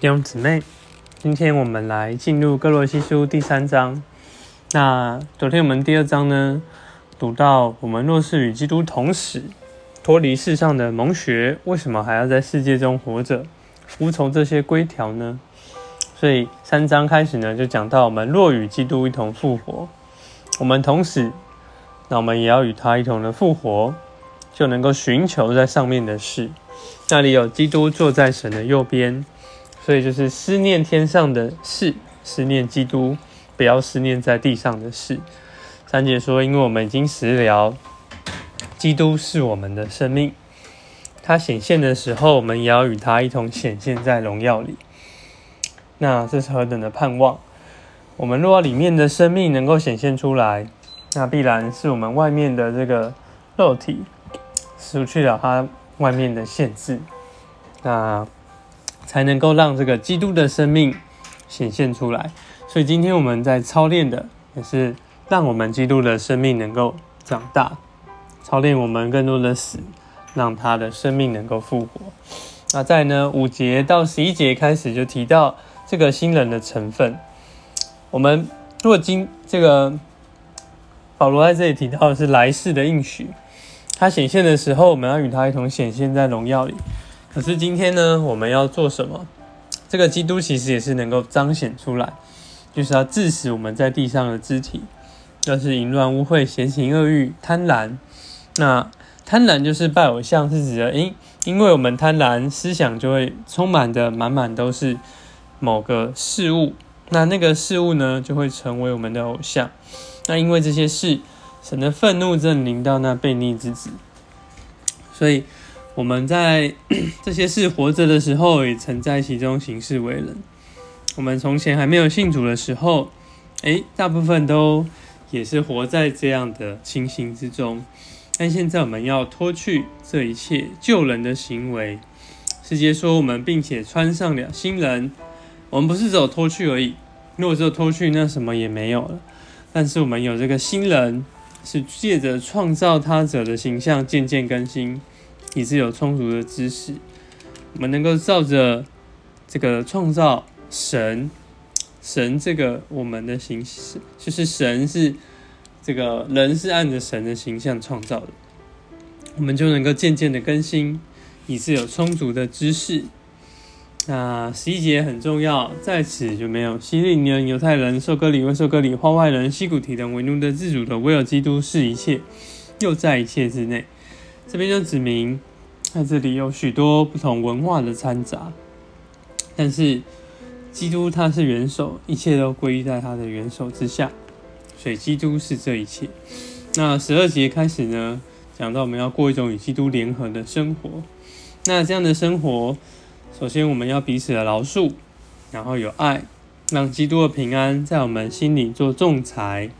弟兄姊妹，今天我们来进入哥罗西书第三章。那昨天我们第二章呢，读到我们若是与基督同死，脱离世上的蒙学，为什么还要在世界中活着，服从这些规条呢？所以三章开始呢，就讲到我们若与基督一同复活，我们同死，那我们也要与他一同的复活，就能够寻求在上面的事。那里有基督坐在神的右边。所以就是思念天上的事，思念基督，不要思念在地上的事。三姐说：“因为我们已经食疗，基督是我们的生命。他显现的时候，我们也要与他一同显现在荣耀里。那这是何等的盼望！我们若里面的生命能够显现出来，那必然是我们外面的这个肉体失去了它外面的限制。那。”才能够让这个基督的生命显现出来。所以今天我们在操练的，也是让我们基督的生命能够长大，操练我们更多的死，让他的生命能够复活。那在呢五节到十一节开始就提到这个新人的成分。我们如果今这个保罗在这里提到的是来世的应许，他显现的时候，我们要与他一同显现在荣耀里。可是今天呢，我们要做什么？这个基督其实也是能够彰显出来，就是要致使我们在地上的肢体，要是淫乱、污秽、邪情、恶欲、贪婪。那贪婪就是拜偶像，是指的因，因为我们贪婪，思想就会充满的满满都是某个事物，那那个事物呢，就会成为我们的偶像。那因为这些事，神的愤怒正临到那悖逆之子，所以。我们在 这些事活着的时候，也曾在其中行事为人。我们从前还没有信主的时候，诶，大部分都也是活在这样的情形之中。但现在我们要脱去这一切救人的行为。世界说我们，并且穿上了新人。我们不是只有脱去而已。如果只有脱去，那什么也没有了。但是我们有这个新人，是借着创造他者的形象渐渐更新。也是有充足的知识，我们能够照着这个创造神，神这个我们的形式，就是神是这个人是按着神的形象创造的，我们就能够渐渐的更新，以是有充足的知识。那十一节很重要，在此就没有希利人、犹太人、受割礼未受割礼、化外人、西古提等为奴的、自主的，唯有基督是一切，又在一切之内。这边就指明，在这里有许多不同文化的掺杂，但是基督他是元首，一切都归于在他的元首之下，所以基督是这一切。那十二节开始呢，讲到我们要过一种与基督联合的生活。那这样的生活，首先我们要彼此的饶恕，然后有爱，让基督的平安在我们心里做仲裁，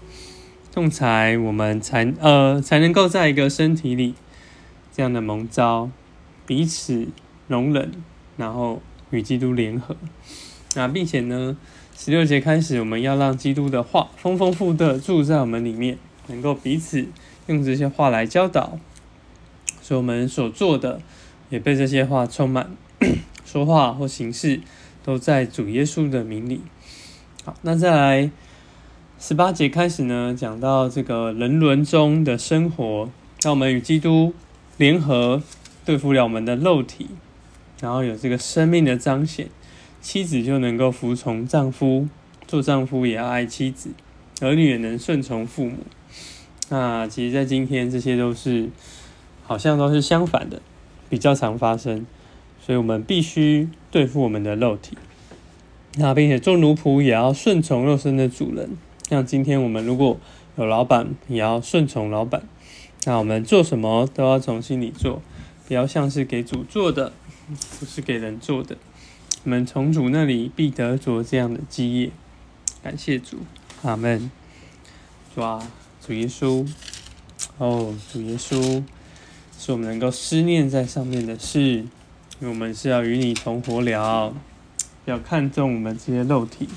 仲裁我们才呃才能够在一个身体里。这样的蒙召，彼此容忍，然后与基督联合。那并且呢，十六节开始，我们要让基督的话丰丰富的住在我们里面，能够彼此用这些话来教导。所以我们所做的也被这些话充满，说话或行事都在主耶稣的名里。好，那再来十八节开始呢，讲到这个人伦中的生活，让我们与基督。联合对付了我们的肉体，然后有这个生命的彰显，妻子就能够服从丈夫，做丈夫也要爱妻子，儿女也能顺从父母。那其实，在今天，这些都是好像都是相反的，比较常发生，所以我们必须对付我们的肉体。那并且做奴仆也要顺从肉身的主人，像今天我们如果有老板，也要顺从老板。那我们做什么都要从心里做，不要像是给主做的，不是给人做的。我们从主那里必得着这样的基业。感谢主，阿门。主啊，主耶稣，哦，主耶稣，是我们能够思念在上面的事，因为我们是要与你同活了，要看重我们这些肉体，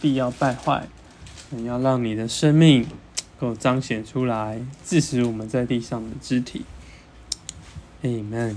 必要败坏，你要让你的生命。够彰显出来，致使我们在地上的肢体。Amen。